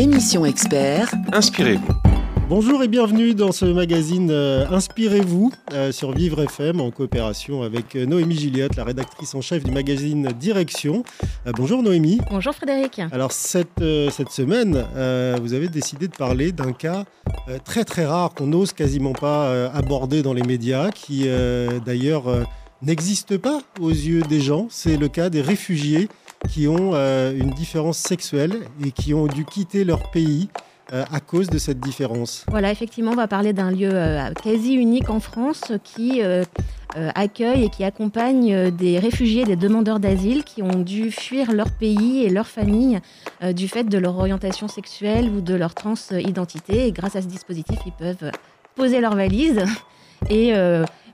Émission expert. Inspirez-vous. Bonjour et bienvenue dans ce magazine euh, Inspirez-vous euh, sur Vivre FM en coopération avec euh, Noémie Gilliatt, la rédactrice en chef du magazine Direction. bonjour Noémie. Bonjour Frédéric. Alors cette, cette semaine, vous avez décidé de parler d'un cas très très rare qu'on n'ose quasiment pas aborder dans les médias, qui d'ailleurs n'existe pas aux yeux des gens. C'est le cas des réfugiés qui ont une différence sexuelle et qui ont dû quitter leur pays euh, à cause de cette différence. Voilà, effectivement, on va parler d'un lieu euh, quasi unique en France qui euh, accueille et qui accompagne des réfugiés, des demandeurs d'asile qui ont dû fuir leur pays et leur famille du fait de leur orientation sexuelle ou de leur transidentité. Et grâce à ce dispositif, ils peuvent poser leurs valises et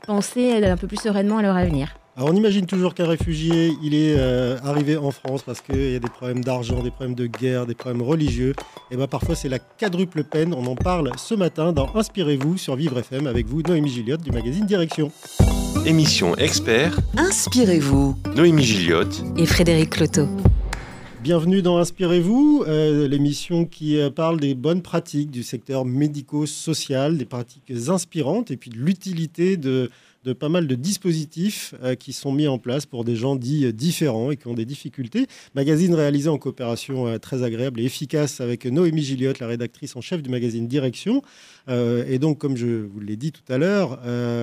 penser un peu plus sereinement à leur avenir. Alors on imagine toujours qu'un réfugié, il est euh, arrivé en France parce qu'il y a des problèmes d'argent, des problèmes de guerre, des problèmes religieux. Et bien parfois c'est la quadruple peine. On en parle ce matin dans Inspirez-vous sur Vivre FM avec vous, Noémie Gilliotte du magazine Direction. Émission expert. Inspirez-vous. Noémie Gilliotte et Frédéric Cloteau. Bienvenue dans Inspirez-vous, euh, l'émission qui euh, parle des bonnes pratiques du secteur médico-social, des pratiques inspirantes et puis de l'utilité de de pas mal de dispositifs euh, qui sont mis en place pour des gens dits euh, différents et qui ont des difficultés. Magazine réalisé en coopération euh, très agréable et efficace avec Noémie Gilliotte, la rédactrice en chef du magazine Direction. et donc, comme je vous l'ai dit tout à l'heure,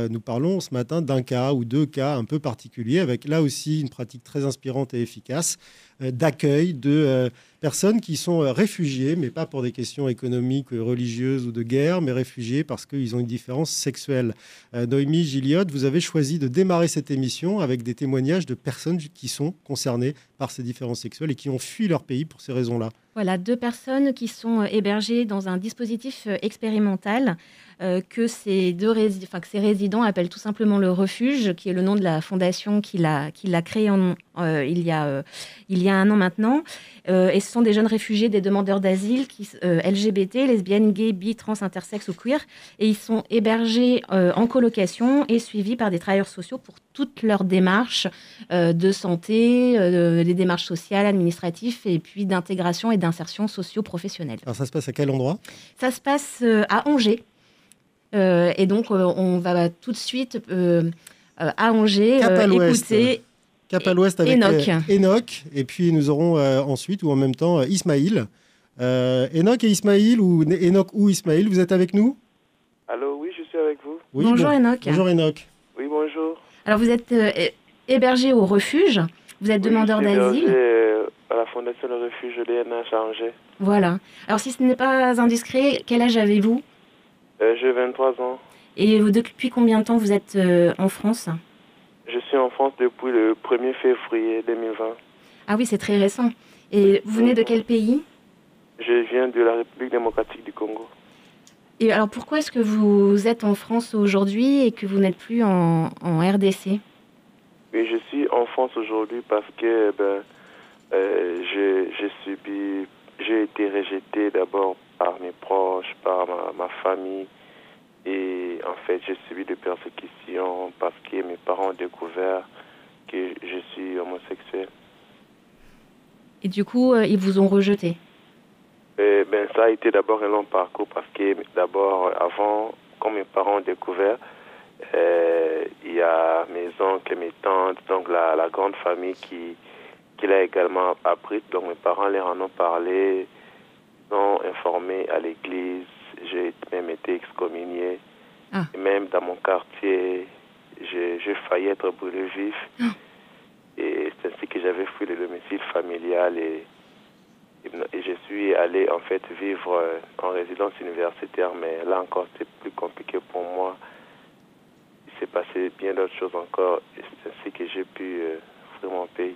nous parlons ce matin d'un cas ou deux cas un peu particuliers avec là aussi une pratique très inspirante et efficace d'accueil de personnes qui sont euh, réfugiées, mais pas pour des questions économiques, religieuses ou de guerre, mais réfugiées parce qu'ils ont une différence sexuelle. Euh, Noémie Gilliot, vous avez choisi de démarrer cette émission avec des témoignages de personnes qui sont concernées par ces différences sexuelles et qui ont fui leur pays pour ces raisons-là. Voilà, deux personnes qui sont euh, hébergées dans un dispositif expérimental euh, que, ces deux résidents appellent tout simplement le refuge, qui est le nom de la fondation qui l'a créé en, euh, il, y a, euh, il y a un an maintenant. et ce sont des jeunes réfugiés, des demandeurs d'asile, LGBT, lesbiennes, gays, bi, trans, intersexes ou queer. Et ils sont hébergés en colocation et suivis par des travailleurs sociaux pour toutes leurs démarches de santé, les démarches sociales, administratives, et puis d'intégration et d'insertion socio-professionnelle. Alors ça se passe à quel endroit? Ça se passe à Angers. Euh, et donc, euh, on va tout de suite euh, à Angers écouter. Cap à l'ouest avec Enoch. Enoch. Et puis nous aurons ensuite, ou en même temps, Ismaïl. Enoch et Ismaïl, ou Enoch ou Ismaïl, vous êtes avec nous? Allô, oui, je suis avec vous. bonjour Enoch. Bonjour Enoch. Oui, bonjour. Alors vous êtes hébergé au refuge, vous êtes demandeur d'asile. à la Fondation Le Refuge de l'ENH à Angers. Voilà. Alors si ce n'est pas indiscret, quel âge avez-vous? Euh, J'ai 23 ans. Et depuis combien de temps vous êtes euh, en France? Je suis en France depuis le 1er février 2020. Ah oui, c'est très récent. Et vous venez de quel pays? Je viens de la République démocratique du Congo. Et alors pourquoi est-ce que vous êtes en France aujourd'hui et que vous n'êtes plus en, RDC Oui, je suis en France aujourd'hui parce que ben, euh, j'ai subi, j'ai été rejeté d'abord par mes proches, par ma, famille. Et en fait, j'ai subi des persécutions parce que mes parents ont découvert que je suis homosexuel. Et du coup, euh, ils vous ont rejeté? Eh ben, Ça a été d'abord un long parcours parce que d'abord, avant, quand mes parents ont découvert, euh, il y a mes oncles et mes tantes, donc la, la grande famille qui, qui l'a également appris. Donc mes parents leur en ont parlé informé à l'église. J'ai même été excommunié. Ah. même dans mon quartier, j'ai failli être brûlé vif. Ah. Et c'est ainsi que j'avais fui le domicile familial et, et, je suis allé en fait vivre euh, en résidence universitaire. Mais là encore, c'est plus compliqué pour moi. Il s'est passé bien d'autres choses encore. Et c'est ainsi que j'ai pu euh, fuir mon pays.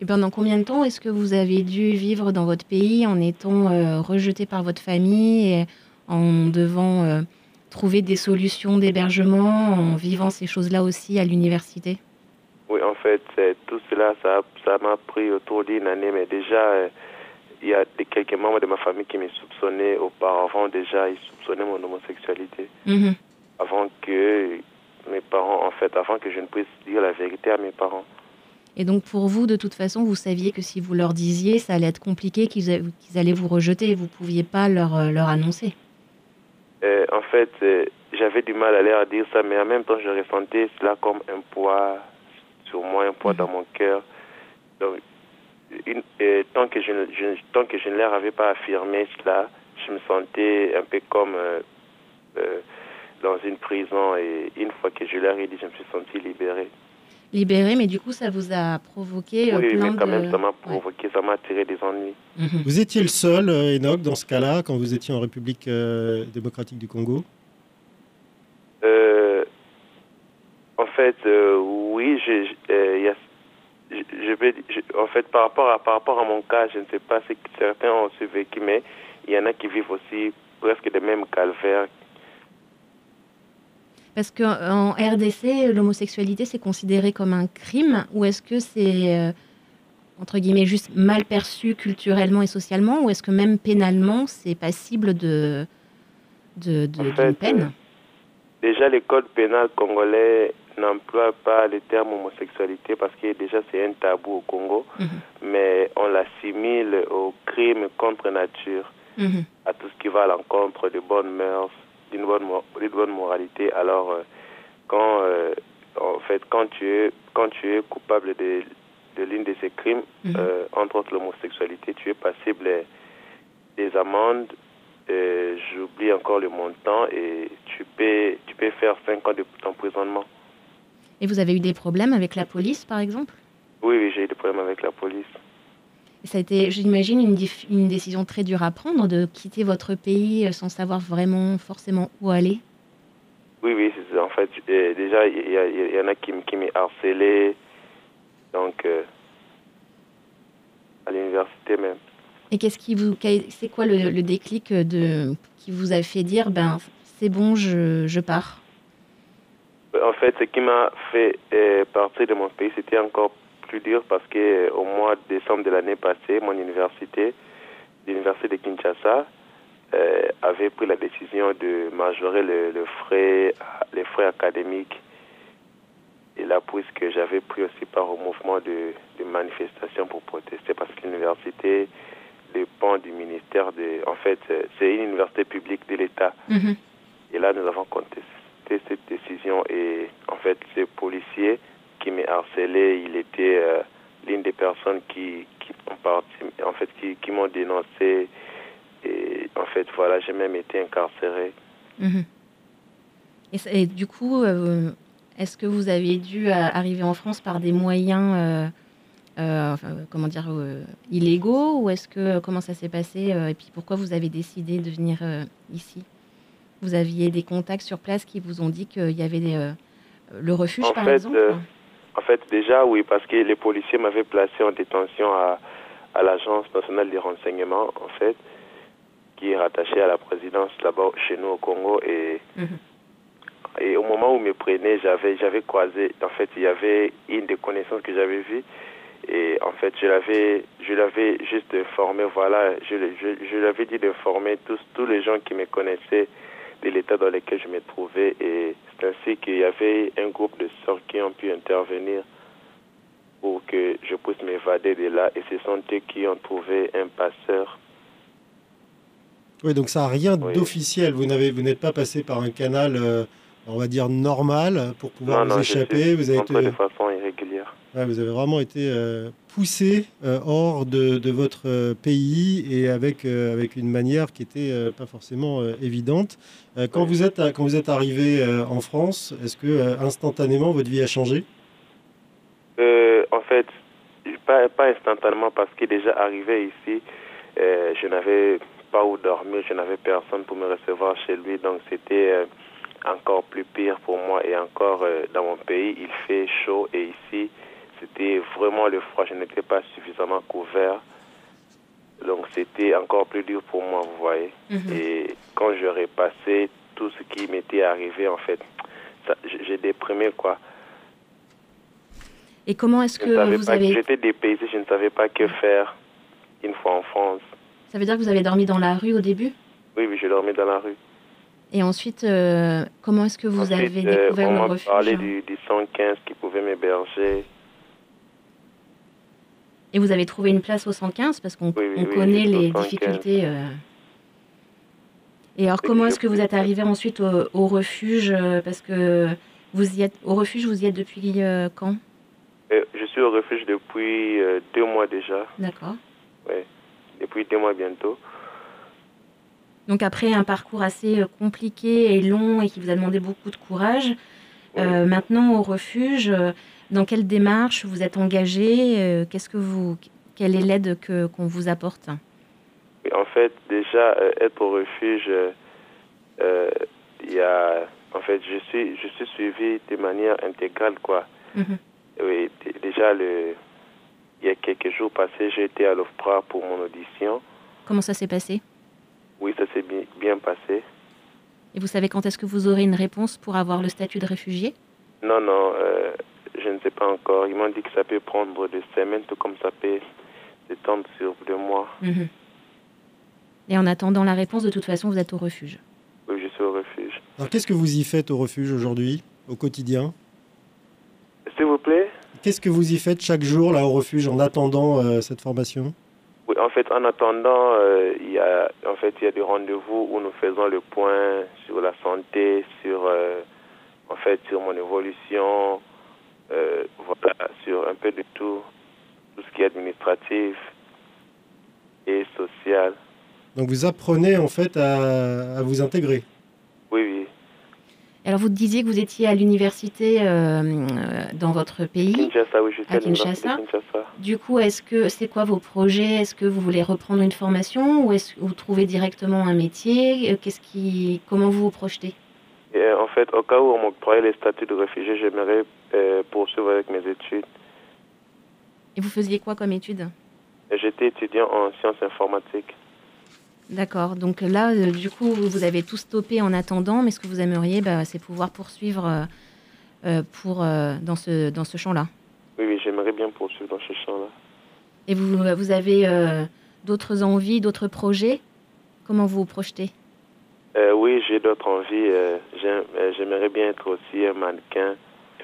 Et pendant combien de temps est-ce que vous avez dû vivre dans votre pays en étant euh, rejeté par votre famille et en devant euh, trouver des solutions d'hébergement, en vivant ces choses-là aussi à l'université? Oui, en fait, tout cela, ça m'a pris autour d'une année, mais déjà, euh, il y a quelques membres de ma famille qui me soupçonnaient auparavant, déjà, ils soupçonnaient mon homosexualité. Mhm. Avant que mes parents, en fait, avant que je ne puisse dire la vérité à mes parents. Et donc pour vous, de toute façon, vous saviez que si vous leur disiez, ça allait être compliqué, qu'ils allaient vous rejeter et vous ne pouviez pas leur, euh, leur annoncer. Euh, en fait, j'avais du mal à leur dire ça, mais en même temps, je ressentais cela comme un poids sur moi, un poids Mhm. dans mon cœur. Donc, une- euh, tant, que je, tant que je ne leur avais pas affirmé cela, je me sentais un peu comme euh, euh, dans une prison. Et une fois que je leur ai dit, je me suis senti libéré. Libéré, mais du coup, ça vous a provoqué oui, plein mais quand de... même, ça m'a Ouais. provoqué, ça m'a attiré des ennuis. Mhm. Vous étiez le seul, Enoch, dans ce cas-là, quand vous étiez en République euh, démocratique du Congo? Euh, en fait, euh, oui, je, euh, il y a- je- je vais, je- en fait, par rapport à par rapport à mon cas, je ne sais pas si certains ont aussi vécu, mais il y en a qui vivent aussi presque des mêmes calvaires. Parce qu'en RDC, l'homosexualité, c'est considéré comme un crime ou est-ce que c'est, euh, entre guillemets, juste mal perçu culturellement et socialement ou est-ce que même pénalement, c'est passible de, de, de- En fait, peine? Déjà, le code pénal congolais n'emploie pas le terme homosexualité parce que déjà c'est un tabou au Congo, Mhm. mais on l'assimile au crime contre nature. Mhm. à tout ce qui va à l'encontre de bonnes mœurs, d'une bonne, d'une bonne moralité. Alors, euh, quand, euh, en fait, quand tu es, quand tu es coupable de, de l'une de ces crimes, Mhm. euh, entre autres l'homosexualité, tu es passible des amendes. J'oublie encore le montant et tu peux, tu peux faire 5 ans de- d'emprisonnement. Et vous avez eu des problèmes avec la police, par exemple? Oui, oui, j'ai eu des problèmes avec la police. Et Ça a été, j'imagine, une, décision très dure à prendre de quitter votre pays euh, sans savoir vraiment forcément où aller? Oui, oui. En fait, euh, déjà, il y, en a qui, qui m'ont harcelé. Donc, euh, à l'université même. Et qu'est-ce qui vous, qu'a- c'est quoi le, le déclic de, qui vous a fait dire, ben, c'est bon, je, je pars? En fait, ce qui m'a fait euh, partir de mon pays, c'était encore plus dur parce que euh, au mois de décembre de l'année passée, mon université, l'université de Kinshasa, euh, avait pris la décision de majorer le, le frais, les frais académiques. Et là, puisque j'avais pris aussi part au mouvement de, de manifestation pour protester, parce que l'université dépend du ministère de. En fait, c'est une université publique de l'État. Mhm. Et là, nous avons contesté cette décision. Et en fait, ce policier qui m'a harcelé, il était euh, l'une des personnes qui, qui ont parti, en fait, qui, qui m'ont dénoncé. Et en fait, voilà, j'ai même été incarcéré. Mhm. Et, du coup, euh, est-ce que vous avez dû euh, arriver en France par des moyens, comment dire, illégaux, ou est-ce que comment ça s'est passé Et puis pourquoi vous avez décidé de venir ici? Vous aviez des contacts sur place qui vous ont dit qu'il y avait des, euh, le refuge, En par fait, exemple euh, En fait, déjà, oui, parce que les policiers m'avaient placé en détention à, à l'Agence nationale des renseignements, en fait, qui est rattachée à la présidence là-bas chez nous au Congo. Et, Mhm. et au moment où ils me prenaient, j'avais, j'avais croisé, en fait, il y avait une des connaissances que j'avais vues. Et en fait, je l'avais, je l'avais juste informé, voilà, je, je, je lui avais dit d'informer tous, tous les gens qui me connaissaient de l'état dans lequel je me trouvais. Et c'est ainsi qu'il y avait un groupe de sœurs qui ont pu intervenir pour que je puisse m'évader de là. Et ce sont eux qui ont trouvé un passeur. Oui, donc ça n'a rien Oui. d'officiel. Vous n'avez, vous n'êtes pas passé par un canal, euh, on va dire normal, pour pouvoir vous je échapper. Vous avez, été, de façon irrégulière. Ouais, vous avez vraiment été euh, poussé euh, hors de, de votre euh, pays et avec, avec une manière qui était euh, pas forcément évidente. Quand, vous êtes, à- quand vous êtes arrivé en France, est-ce que instantanément votre vie a changé? En fait, pas, pas instantanément parce que déjà arrivé ici, je n'avais pas où dormir, je n'avais personne pour me recevoir chez lui, donc c'était encore plus pire pour moi et encore dans mon pays, il fait chaud et ici, c'était vraiment le froid, je n'étais pas suffisamment couvert. Donc c'était encore plus dur pour moi, vous voyez. Mhm. Et quand j'aurais passé tout ce qui m'était arrivé, en fait, j'ai déprimé quoi. Et comment est-ce Je que vous avez... J'étais dépaysé, je ne savais pas que faire une fois en France. Ça veut dire que vous avez dormi dans la rue au début? Oui, oui, j'ai dormi dans la rue. Et ensuite, euh, comment est-ce que vous Ensuite, avez euh, découvert on le m'a refuge parlé du, du 115 qui pouvait m'héberger. Et vous avez trouvé une place au 115 parce qu'on Oui, oui, on oui, connaît les 115. difficultés. euh. Et alors, comment est-ce que vous êtes arrivé ensuite au, au refuge euh, Parce que vous y êtes au refuge, vous y êtes depuis euh, quand? Euh, je suis au refuge depuis deux mois déjà, D'accord. depuis deux mois bientôt. Donc après un parcours assez compliqué et long et qui vous a demandé beaucoup de courage, Oui. maintenant au refuge, dans quelle démarche vous êtes engagé euh, Qu'est-ce que vous, quelle est l'aide que qu'on vous apporte? En fait, déjà, euh, être au refuge, euh, il y a, en fait, je suis, je suis suivi de manière intégrale, quoi. Mhm. Oui, déjà, le, il y a quelques jours passés, j'ai été à l'OFPRA pour mon audition. Comment ça s'est passé? Oui, ça s'est bien, bien passé. Et vous savez quand est-ce que vous aurez une réponse pour avoir le statut de réfugié? Non, non, euh, je ne sais pas encore. Ils m'ont dit que ça peut prendre des semaines, tout comme ça peut s'étendre sur deux mois. Mhm. Et en attendant la réponse, de toute façon, vous êtes au refuge. Oui, je suis au refuge. Alors qu'est-ce que vous y faites au refuge aujourd'hui, au quotidien? S'il vous plaît? Qu'est-ce que vous y faites chaque jour là au refuge en attendant euh, cette formation? Oui, en fait, en attendant, euh, il y a, en fait, il y a des rendez-vous où nous faisons le point sur la santé, sur, euh, en fait, sur mon évolution, euh, voilà, sur un peu de tout, tout ce qui est administratif et social. Donc vous apprenez en fait à, à vous intégrer. Oui, oui. Alors vous disiez que vous étiez à l'université euh, euh, dans votre pays. Kinshasa, oui, je suis À Kinshasa Kinshasa. Du coup, est-ce que c'est quoi vos projets? Est-ce que vous voulez reprendre une formation ou est-ce que vous trouvez directement un métier? Qu'est-ce qui, comment vous vous projetez? Et, euh, en fait, au cas où on m'octroyait les statuts de réfugié, j'aimerais euh, poursuivre avec mes études. Et vous faisiez quoi comme études? J'étais étudiant en sciences informatiques. D'accord. Donc là, euh, du coup, vous avez tout stoppé en attendant, mais ce que vous aimeriez, bah, c'est pouvoir poursuivre euh, pour, dans ce, dans ce champ-là. Oui, oui, j'aimerais bien poursuivre dans ce champ-là. Et vous, vous avez d'autres envies, d'autres projets? Comment vous vous projetez? Euh, oui, j'ai d'autres envies. euh, euh, J'aimerais bien être aussi un mannequin,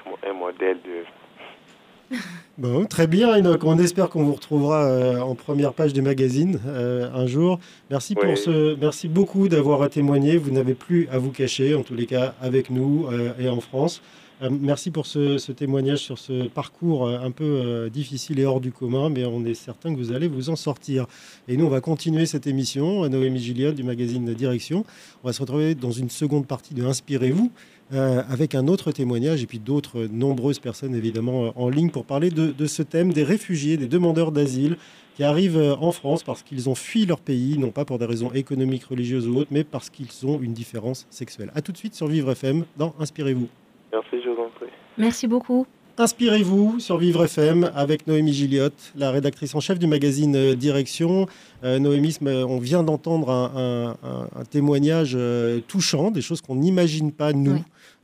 un mo- un modèle de... Bon, très bien Enoch, on espère qu'on vous retrouvera euh, en première page des magazines un jour. Merci, pour ce, merci beaucoup d'avoir témoigné, vous n'avez plus à vous cacher, en tous les cas avec nous et en France. Euh, merci pour ce, témoignage sur ce parcours euh, un peu euh, difficile et hors du commun, mais on est certain que vous allez vous en sortir. Et nous, on va continuer cette émission, Noémie Gilliot du magazine Direction. On va se retrouver dans une seconde partie de Inspirez-vous, avec un autre témoignage et puis d'autres nombreuses personnes évidemment en ligne pour parler de, de ce thème des réfugiés, des demandeurs d'asile qui arrivent en France parce qu'ils ont fui leur pays, non pas pour des raisons économiques, religieuses ou autres, mais parce qu'ils ont une différence sexuelle. A tout de suite sur Vivre FM dans Inspirez-vous. Merci, je vous en prie. Merci beaucoup. Inspirez-vous sur Vivre FM avec Noémie Gilliot, la rédactrice en chef du magazine euh, Direction. Euh, Noémie, ma- on vient d'entendre un, un- un- un témoignage euh, touchant, des choses qu'on n'imagine pas, nous, Oui.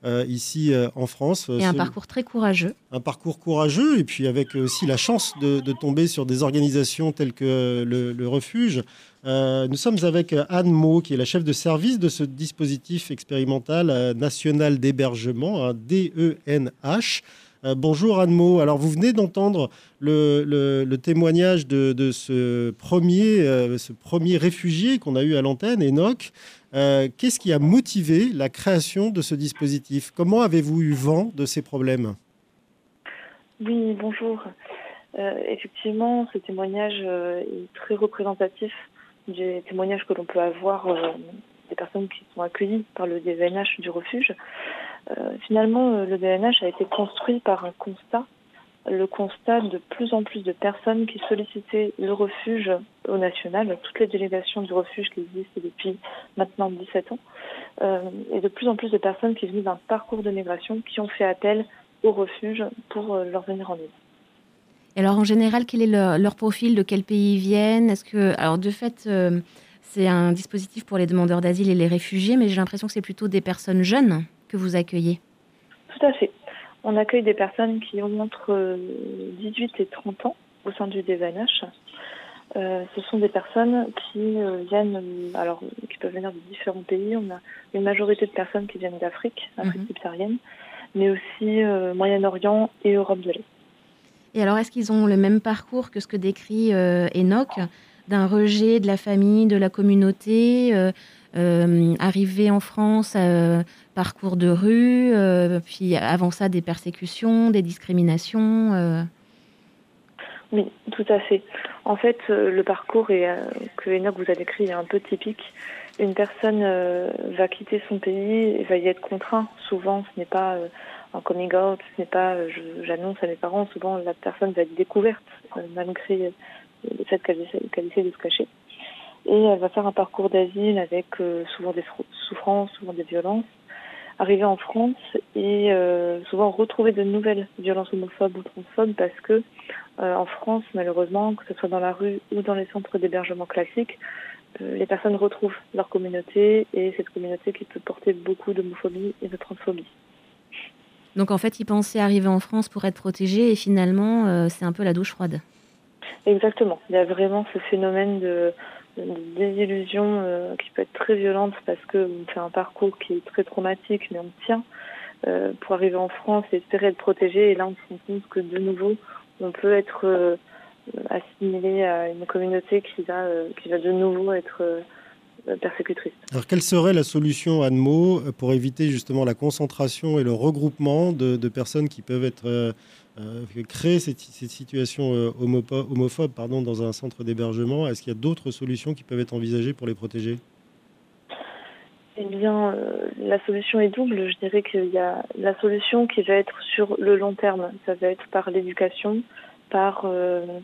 euh, ici euh, en France. Et un parcours très courageux. un parcours courageux et puis avec aussi la chance de, de tomber sur des organisations telles que le, le Refuge. Euh, nous sommes avec Anne Mo, qui est la chef de service de ce dispositif expérimental euh, national d'hébergement, un DENH. Euh, bonjour Anne Mo. Alors vous venez d'entendre le, témoignage de, ce, premier, euh, ce premier réfugié qu'on a eu à l'antenne, Enoch. Euh, Qu'est-ce qui a motivé la création de ce dispositif? Comment avez-vous eu vent de ces problèmes? Oui, bonjour. Euh, effectivement, ce témoignage euh, est très représentatif des témoignages que l'on peut avoir euh, des personnes qui sont accueillies par le DVNH du refuge. Euh, finalement, euh, le DVNH a été construit par un constat, le constat de plus en plus de personnes qui sollicitaient le refuge au national, toutes les délégations du refuge qui existent depuis maintenant 17 ans, et de plus en plus de personnes qui venaient d'un parcours de migration qui ont fait appel au refuge pour leur venir en aide. Et alors en général, quel est leur, leur profil De quel pays ils viennent? Est-ce que, alors de fait, euh, c'est un dispositif pour les demandeurs d'asile et les réfugiés, mais j'ai l'impression que c'est plutôt des personnes jeunes que vous accueillez. Tout à fait. On accueille des personnes qui ont entre euh, 18 et 30 ans au sein du DVNH. Euh, ce sont des personnes qui euh, viennent, euh, alors qui peuvent venir de différents pays. On a une majorité de personnes qui viennent d'Afrique, Afrique Mhm. subsaharienne, mais aussi euh, Moyen-Orient et Europe de l'Est. Et alors, est-ce qu'ils ont le même parcours que ce que décrit Enoch, d'un rejet de la famille, de la communauté, arrivé en France, parcours de rue, puis avant ça des persécutions, des discriminations Oui, tout à fait. En fait, le parcours que Enoch vous a décrit est un peu typique une personne euh, va quitter son pays et va y être contraint. Souvent, ce n'est pas euh, un coming out, ce n'est pas euh, j'annonce à mes parents. Souvent, la personne va être découverte malgré le fait qu'elle essaie, de se cacher. Et elle va faire un parcours d'asile avec souvent des souffrances, souvent des violences. Arriver en France et souvent retrouver de nouvelles violences homophobes ou transphobes parce que en France, malheureusement, que ce soit dans la rue ou dans les centres d'hébergement classiques, euh, les personnes retrouvent leur communauté et cette communauté qui peut porter beaucoup d'homophobie et de transphobie. Donc en fait, ils pensaient arriver en France pour être protégés et finalement, euh, c'est un peu la douche froide. Exactement. Il y a vraiment ce phénomène de, désillusion euh, qui peut être très violente parce qu'on fait un parcours qui est très traumatique, mais on tient pour arriver en France et espérer être protégé. Et là, on se rend compte que de nouveau, on peut être assimilé à une communauté qui va, euh, qui va de nouveau être euh, persécutrice. Alors, quelle serait la solution, Anne Mo, pour éviter justement la concentration et le regroupement de, personnes qui peuvent être euh, créer cette, situation homophobe, pardon, dans un centre d'hébergement? Est-ce qu'il y a d'autres solutions qui peuvent être envisagées pour les protéger? Eh bien, la solution est double. Je dirais qu'il y a la solution qui va être sur le long terme. Ça va être par l'éducation, par euh, euh,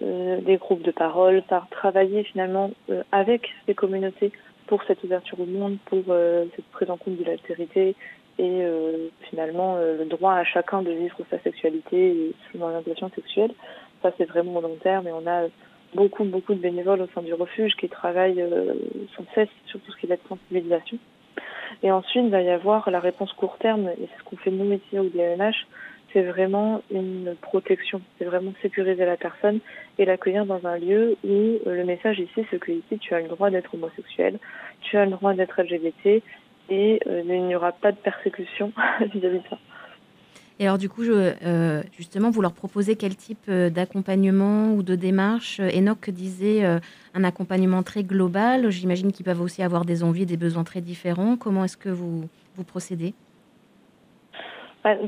des groupes de parole, par travailler finalement euh, avec ces communautés pour cette ouverture au monde, pour cette prise en compte de l'altérité et finalement le droit à chacun de vivre sa sexualité et son orientation sexuelle. Ça, c'est vraiment long terme et on a beaucoup, beaucoup de bénévoles au sein du refuge qui travaillent sans cesse sur tout ce qui est de sensibilisation. Et ensuite, il va y avoir la réponse court terme, et c'est ce qu'on fait nous ici au DNH, c'est vraiment une protection. C'est vraiment sécuriser la personne et l'accueillir dans un lieu où euh, le message ici, c'est que ici, tu as le droit d'être homosexuel, tu as le droit d'être LGBT et euh, il n'y aura pas de persécution vis-à-vis de ça. Et alors du coup, euh, justement, vous leur proposez quel type d'accompagnement ou de démarche? Enoch disait un accompagnement très global. J'imagine qu'ils peuvent aussi avoir des envies, des besoins très différents. Comment est-ce que vous, vous procédez?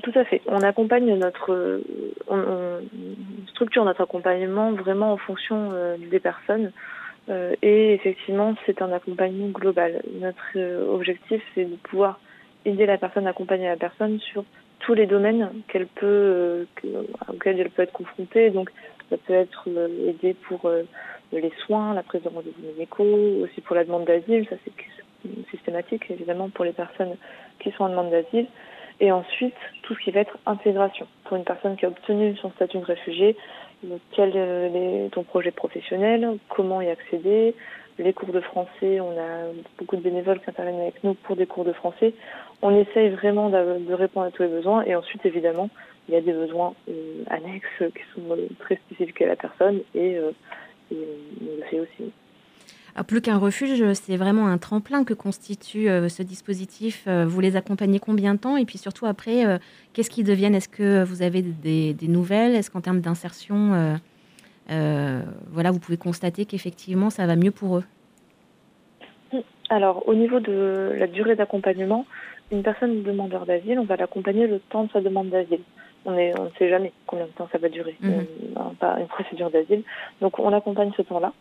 Tout à fait. On accompagne notre, on, structure notre accompagnement vraiment en fonction euh, des personnes. Euh, et effectivement, c'est un accompagnement global. Notre euh, objectif, c'est de pouvoir aider la personne, accompagner la personne sur tous les domaines qu'elle peut, auxquels elle peut être confrontée. Donc, ça peut être aider pour les soins, la prise de rendez-vous médicaux, aussi pour la demande d'asile. Ça, c'est systématique, évidemment, pour les personnes qui sont en demande d'asile. Et ensuite, tout ce qui va être intégration. Pour une personne qui a obtenu son statut de réfugié, quel est ton projet professionnel, comment y accéder, les cours de français, on a beaucoup de bénévoles qui interviennent avec nous pour des cours de français. On essaye vraiment de, répondre à tous les besoins et ensuite, évidemment, il y a des besoins euh, annexes qui sont euh, très spécifiques à la personne et, euh, et on le fait aussi. Ah, plus qu'un refuge, c'est vraiment un tremplin que constitue euh, ce dispositif. Euh, vous les accompagnez combien de temps? Et puis surtout après, euh, qu'est-ce qu'ils deviennent? Est-ce que vous avez des, nouvelles? Est-ce qu'en termes d'insertion, voilà, vous pouvez constater qu'effectivement, ça va mieux pour eux? Alors, au niveau de la durée d'accompagnement, une personne demandeur d'asile, on va l'accompagner le temps de sa demande d'asile. On, ne sait jamais combien de temps ça va durer, mmh. pas une procédure d'asile. Donc, on accompagne ce temps-là.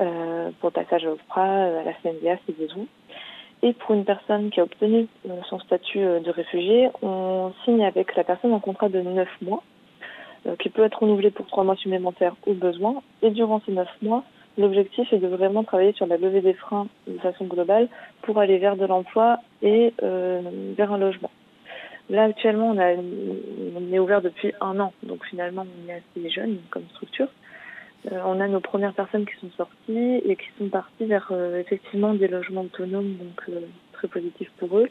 Euh, pour passage au FRA, à la FNDA, besoins. Et pour une personne qui a obtenu euh, son statut euh, de réfugié, on signe avec la personne un contrat de 9 mois, qui peut être renouvelé pour 3 mois supplémentaires au besoin. Et durant ces 9 mois, l'objectif est de vraiment travailler sur la levée des freins de façon globale pour aller vers de l'emploi et vers un logement. Là, actuellement, on, a, on est ouvert depuis un an, donc finalement, on est assez jeune comme structure. Euh, on a nos premières personnes qui sont sorties et qui sont parties vers euh, effectivement des logements autonomes, donc euh, très positif pour eux,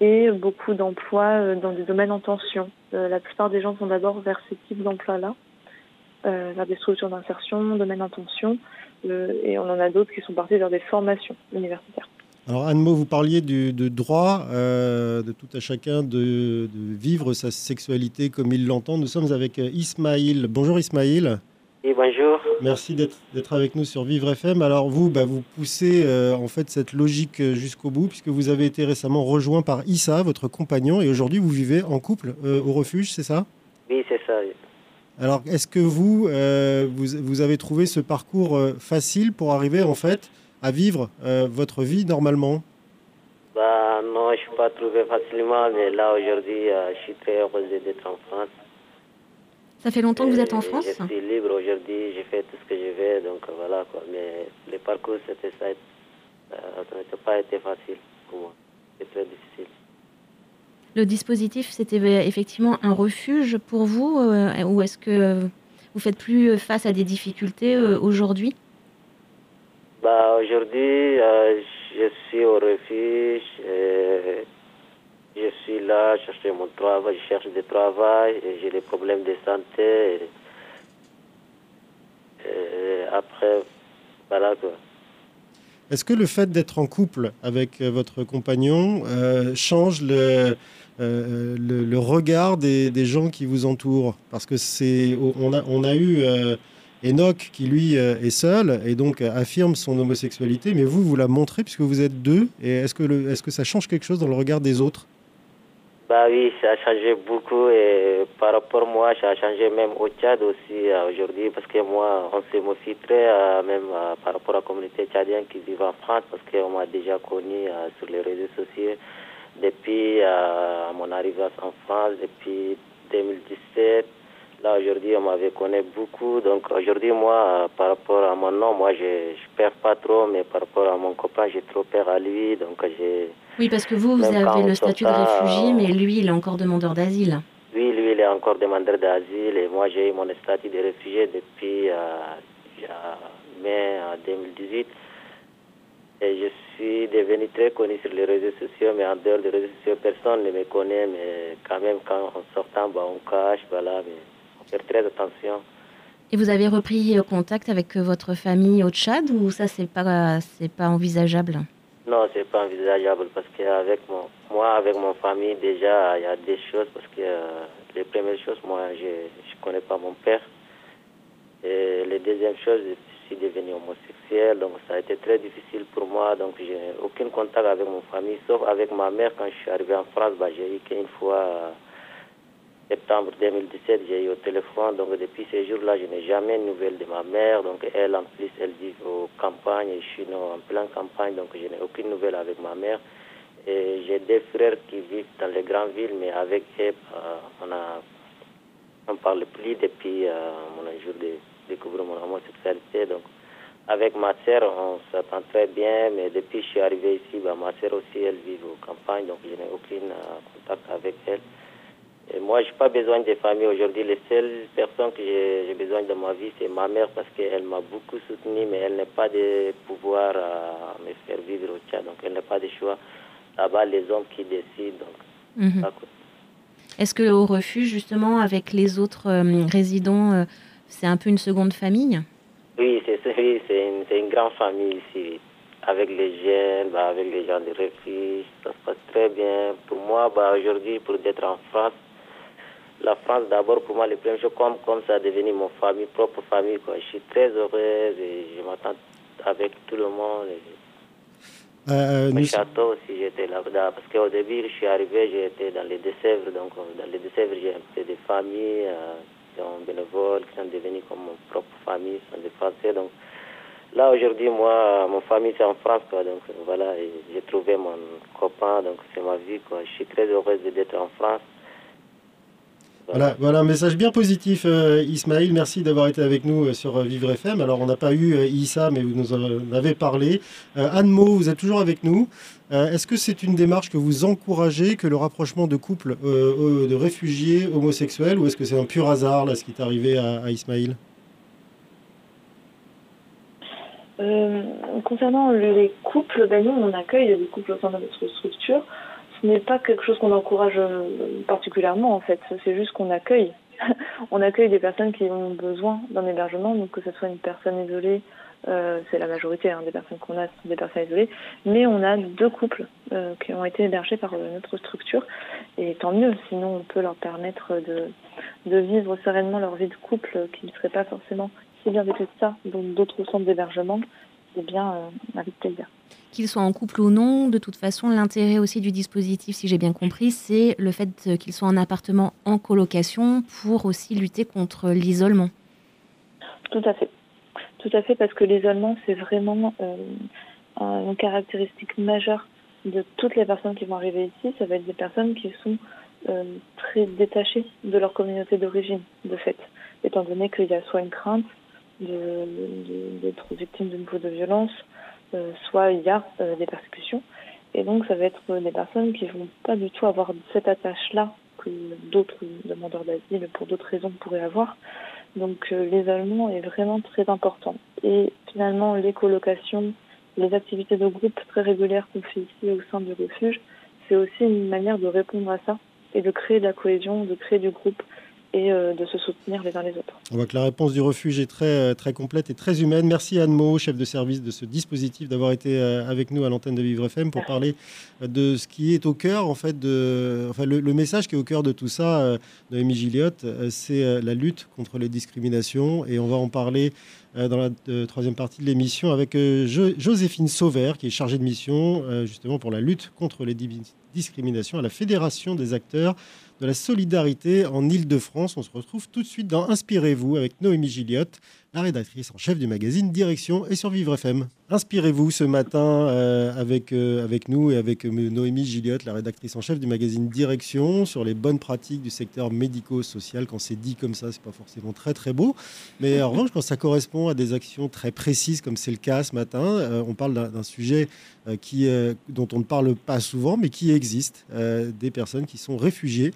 et beaucoup d'emplois dans des domaines en tension. la plupart des gens sont d'abord vers ces types d'emplois-là, vers des structures d'insertion, domaines en tension, et on en a d'autres qui sont partis vers des formations universitaires. Alors Anne-Mo, vous parliez du, droit de tout à chacun de, de, vivre sa sexualité comme il l'entend. Nous sommes avec Ismaïl. Bonjour Ismaïl. Oui, bonjour. Merci d'être avec nous sur Vivre FM. Alors vous, bah, vous poussez euh, en fait cette logique euh, jusqu'au bout puisque vous avez été récemment rejoint par Issa, votre compagnon, et aujourd'hui vous vivez en couple euh, au refuge, c'est ça? Oui, c'est ça. oui. Alors est-ce que vous, euh, vous, vous avez trouvé ce parcours facile pour arriver en fait à vivre votre vie normalement? Bah, non, je ne suis pas trouvé facilement, mais là, aujourd'hui, je suis très heureuse d'être en France. Ça fait longtemps que vous êtes en France Je suis libre aujourd'hui, j'ai fait tout ce que je veux, donc euh, voilà quoi. Mais le parcours, c'était ça, euh, ça n'a pas été facile pour moi. C'est très difficile. Le dispositif, c'était effectivement un refuge pour vous euh, ou est-ce que euh, vous faites plus face à des difficultés euh, aujourd'hui? Bah, aujourd'hui, euh, je suis au refuge. euh, je suis là, je cherche mon travail, je cherche du travail, j'ai des problèmes de santé. après, voilà quoi. Est-ce que le fait d'être en couple avec euh, votre compagnon euh, change le, euh, le, le regard des, des gens qui vous entourent? Parce que c'est, on a, on a eu Enoch qui lui est seul et donc affirme son homosexualité, mais vous, vous la montrez puisque vous êtes deux. Et est-ce que, le, est-ce que ça change quelque chose dans le regard des autres? Bah oui, ça a changé beaucoup et par rapport à moi, ça a changé même au Tchad aussi euh, aujourd'hui parce que moi, on se méfie très euh, même euh, par rapport à la communauté tchadienne qui vit en France parce qu'on m'a déjà connu sur les réseaux sociaux depuis mon arrivée en France, depuis 2017. Là, aujourd'hui, on m'avait connu beaucoup. Donc, aujourd'hui, moi, par rapport à mon nom, moi, je ne perds pas trop, mais par rapport à mon copain, j'ai trop peur à lui. Donc, j'ai. Oui, parce que vous, vous Même avez le statut de réfugié, mais lui, il est encore demandeur d'asile. Lui, lui, il est encore demandeur d'asile et moi, j'ai eu mon statut de réfugié depuis euh, euh, mai euh, 2018. Et je suis devenu très connu sur les réseaux sociaux, mais en dehors des réseaux sociaux, personne ne me connaît. Mais quand même, quand on sort, bah, on cache, voilà. Mais on fait très attention. Et vous avez repris euh, contact avec euh, votre famille au Tchad ou ça, c'est pas, c'est pas envisageable? Non, c'est pas envisageable parce qu'avec mon, moi, avec mon famille, déjà, il y a des choses parce que euh, les premières choses, moi, je ne connais pas mon père. Et les deuxièmes choses, je suis devenu homosexuel, donc ça a été très difficile pour moi. Donc, je n'ai aucun contact avec mon famille, sauf avec ma mère. Quand je suis arrivé en France, bah, j'ai eu qu'une fois, euh, septembre 2017, j'ai eu au téléphone. Donc, depuis ces jours-là, je n'ai jamais de nouvelles de ma mère. Donc, elle, en plus, elle vit aux campagnes je suis non, en pleine campagne, donc je n'ai aucune nouvelle avec ma mère. Et j'ai des frères qui vivent dans les grandes villes, mais avec eux, euh, on a on parle plus depuis euh, mon jour de découvrir mon homosexualité. Donc, avec ma sœur, on s'entend très bien, mais depuis que je suis arrivé ici, bah, ma sœur aussi, elle vit aux campagnes, donc je n'ai aucun euh, contact avec elle. Et moi, je n'ai pas besoin de famille aujourd'hui. Les seules personnes que j'ai besoin de ma vie, c'est ma mère parce qu'elle m'a beaucoup soutenu, mais elle n'a pas de pouvoir à me faire vivre au Tchad. Donc, elle n'a pas de choix. Là-bas, les hommes qui décident. Donc, Mhm. Est-ce que au refuge, justement, avec les autres euh, résidents, euh, c'est un peu une seconde famille? Oui, c'est oui, une, une grande famille ici. Avec les jeunes, bah, avec les gens de refuge, ça se passe très bien. Pour moi, bah, aujourd'hui, pour être en France, la France, d'abord, pour moi, les premières choses, comme, comme ça a devenu mon famille, propre famille, quoi. Je suis très heureuse et je m'entends avec tout le monde. Euh, au nous- château aussi, j'étais là-bas. Parce qu'au début, je suis arrivé, j'étais dans les Deux-Sèvres. Donc, euh, dans les Deux-Sèvres, j'ai un peu de famille, euh, qui sont bénévoles, qui sont devenus comme mon propre famille, sont des Français. Donc, là, aujourd'hui, moi, mon famille, c'est en France, quoi. Donc, euh, voilà, j'ai trouvé mon copain, donc c'est ma vie, quoi. Je suis très heureuse d'être en France. Voilà, voilà un message bien positif, euh, Ismaël. Merci d'avoir été avec nous euh, sur euh, Vivre FM. Alors, on n'a pas eu euh, Issa, mais vous nous en avez parlé. Euh, Anne Mo, vous êtes toujours avec nous. Euh, Est-ce que c'est une démarche que vous encouragez, que le rapprochement de couples euh, euh, de réfugiés homosexuels, ou est-ce que c'est un pur hasard, là, ce qui est arrivé à, à Ismaël Euh, concernant les couples, ben nous, on accueille des couples au sein de notre structure. Ce n'est pas quelque chose qu'on encourage euh, particulièrement, en fait. C'est juste qu'on accueille. on accueille des personnes qui ont besoin d'un hébergement, donc que ce soit une personne isolée Euh, c'est la majorité hein, des personnes qu'on a des personnes isolées, mais on a deux couples euh, qui ont été hébergés par euh, notre structure, et tant mieux, sinon on peut leur permettre de, de vivre sereinement leur vie de couple qui ne serait pas forcément si bien vécu que ça dans d'autres centres d'hébergement, c'est bien euh, avec plaisir. Qu'ils soient en couple ou non, de toute façon, l'intérêt aussi du dispositif, si j'ai bien compris, c'est le fait qu'ils soient en appartement en colocation pour aussi lutter contre l'isolement. Tout à fait. Tout à fait, parce que l'isolement, c'est vraiment euh, une caractéristique majeure de toutes les personnes qui vont arriver ici. Ça va être des personnes qui sont euh, très détachées de leur communauté d'origine, de fait, étant donné qu'il y a soit une crainte d'être victime de nouveau de violence, soit il y a euh, des persécutions. Et donc, ça va être des personnes qui vont pas du tout avoir cette attache-là que d'autres demandeurs d'asile, pour d'autres raisons, pourraient avoir. Donc euh, l'isolement est vraiment très important. Et finalement, les colocations, les activités de groupe très régulières qu'on fait ici au sein du refuge, c'est aussi une manière de répondre à ça et de créer de la cohésion, de créer du groupe et euh, de se soutenir les uns les autres. On voit que la réponse du refuge est très, euh, très complète et très humaine. Merci Anne Mo, chef de service de ce dispositif, d'avoir été euh, avec nous à l'antenne de Vivre FM pour parler de ce qui est au cœur, en fait, de, enfin, le, message qui est au cœur de tout ça, Noémie Gilliotte, c'est la lutte contre les discriminations et on va en parler dans la troisième partie de l'émission avec Joséphine Sauvert, qui est chargée de mission justement pour la lutte contre les discriminations à la Fédération des acteurs de la solidarité en Ile-de-France. On se retrouve tout de suite dans Inspirez-vous avec Noémie Gilliotte, la rédactrice en chef du magazine Direction et sur Vivre FM. Inspirez-vous ce matin euh, avec, euh, avec nous et avec euh, Noémie Gilliotte, la rédactrice en chef du magazine Direction, sur les bonnes pratiques du secteur médico-social. Quand c'est dit comme ça, c'est pas forcément très très beau. Mais en revanche, quand ça correspond à des actions très précises, comme c'est le cas ce matin, on parle d'un sujet dont on ne parle pas souvent, mais qui existe. des personnes qui sont réfugiées,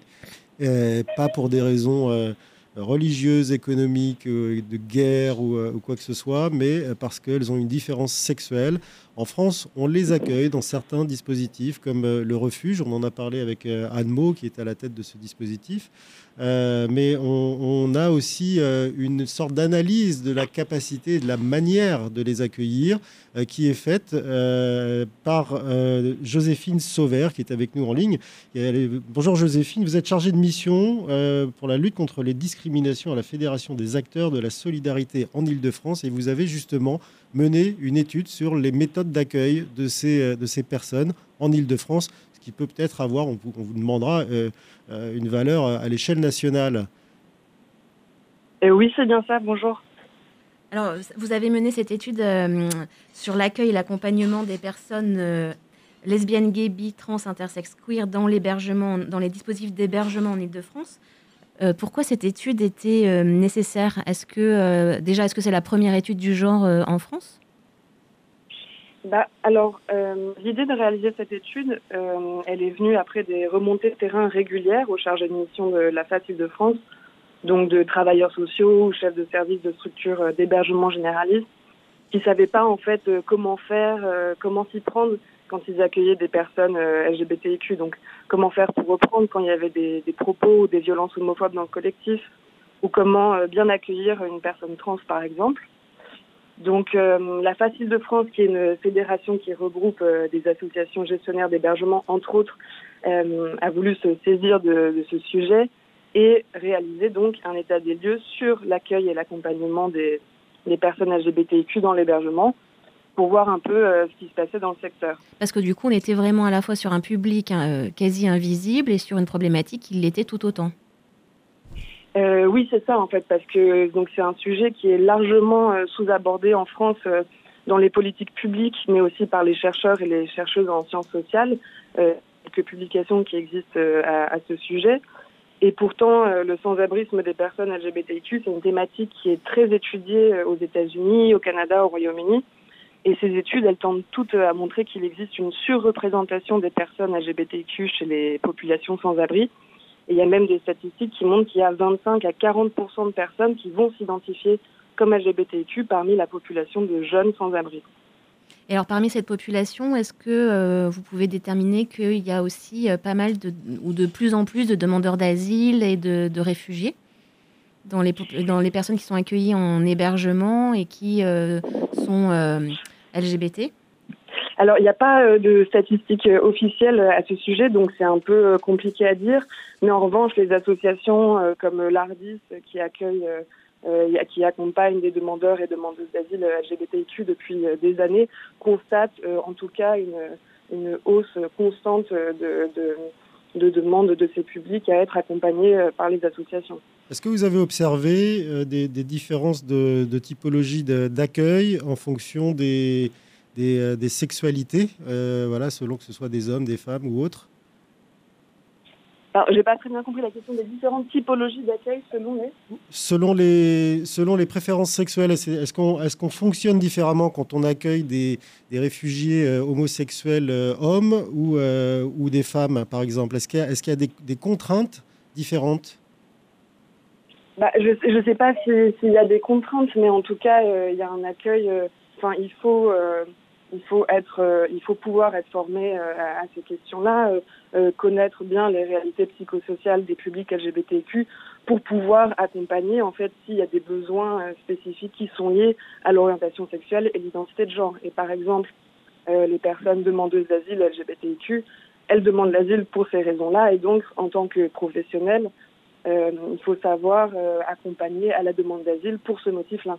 pas pour des raisons religieuses, économiques, euh, de guerre euh, ou, quoi que ce soit, mais euh, parce qu'elles ont une différence sexuelle. En France, on les accueille dans certains dispositifs comme le refuge. On en a parlé avec Anne Mo, qui est à la tête de ce dispositif. Euh, mais on, a aussi euh, une sorte d'analyse de la capacité, de la manière de les accueillir, euh, qui est faite par Joséphine Sauvert, qui est avec nous en ligne. Bonjour Joséphine, vous êtes chargée de mission pour la lutte contre les discriminations à la Fédération des acteurs de la solidarité en Ile-de-France, et vous avez justement mené une étude sur les méthodes d'accueil de ces, de ces personnes en Ile-de-France qui peut peut-être avoir, on vous, demandera, euh, euh, une valeur à l'échelle nationale. Et oui, c'est bien ça. Bonjour. Alors, vous avez mené cette étude euh, sur l'accueil et l'accompagnement des personnes lesbiennes, gays, bi, trans, intersexes, queer dans l'hébergement, dans les dispositifs d'hébergement en Ile-de-France. Pourquoi cette étude était nécessaire? Est-ce que déjà, est-ce que c'est la première étude du genre en France? Bah, alors, euh, l'idée de réaliser cette étude, euh, elle est venue après des remontées de terrain régulières aux charges de mission de la FACIL de France, donc de travailleurs sociaux chefs de service de structures euh, d'hébergement généraliste, qui ne savaient pas en fait comment faire, comment s'y prendre quand ils accueillaient des personnes LGBTIQ. Donc, comment faire pour reprendre quand il y avait des, des propos ou des violences homophobes dans le collectif, ou comment bien accueillir une personne trans, par exemple? Donc euh, la Facile de France, qui est une fédération qui regroupe euh, des associations gestionnaires d'hébergement, entre autres, euh, a voulu se saisir de, ce sujet et réaliser donc un état des lieux sur l'accueil et l'accompagnement des, personnes LGBTIQ dans l'hébergement pour voir un peu ce qui se passait dans le secteur. Parce que du coup, on était vraiment à la fois sur un public hein, quasi invisible et sur une problématique qui l'était tout autant. Euh, oui, c'est ça en fait, parce que donc c'est un sujet qui est largement euh, sous-abordé en France euh, dans les politiques publiques, mais aussi par les chercheurs et les chercheuses en sciences sociales. Euh, quelques publications qui existent à, à, ce sujet. Et pourtant, le sans-abrisme des personnes LGBTQ, c'est une thématique qui est très étudiée aux États-Unis, au Canada, au Royaume-Uni. Et ces études, elles tendent toutes à montrer qu'il existe une surreprésentation des personnes LGBTQ chez les populations sans-abri. Et il y a même des statistiques qui montrent qu'il y a 25 à 40% de personnes qui vont s'identifier comme LGBTQ parmi la population de jeunes sans-abri. Et alors parmi cette population, est-ce que euh, vous pouvez déterminer qu'il y a aussi euh, pas mal ou de plus en plus de demandeurs d'asile et de, réfugiés dans les, dans les personnes qui sont accueillies en hébergement et qui sont LGBT alors, il n'y a pas de statistiques officielles à ce sujet, donc c'est un peu compliqué à dire. Mais en revanche, les associations comme l'ARDIS, qui accueille euh, qui accompagne des demandeurs et demandeuses d'asile LGBTIQ depuis euh, des années, constate euh, en tout cas une, hausse constante de, de demandes de ces publics à être accompagnés par les associations. Est-ce que vous avez observé des, des différences de, de typologie d'accueil en fonction des, des, des sexualités, voilà, selon que ce soit des hommes, des femmes ou autres? Alors, j'ai pas très bien compris la question des différentes typologies d'accueil selon les. Selon les, selon les préférences sexuelles, est-ce qu'on est qu'on fonctionne différemment quand on accueille des, des réfugiés euh, homosexuels euh, hommes ou, euh, ou des femmes, par exemple? Est-ce qu'il y a, est qu'il y a des, des, contraintes différentes? Bah, Je ne sais pas s'il y a des contraintes, mais en tout cas, il y a un accueil. Enfin, il faut il faut être, euh, il faut pouvoir être formé euh, à, ces questions-là, euh, connaître bien les réalités psychosociales des publics LGBTQ pour pouvoir accompagner en fait s'il y a des besoins spécifiques qui sont liés à l'orientation sexuelle et l'identité de genre. Et par exemple, les personnes demandeuses d'asile LGBTQ, elles demandent l'asile pour ces raisons-là et donc en tant que professionnel, il faut savoir accompagner à la demande d'asile pour ce motif-là.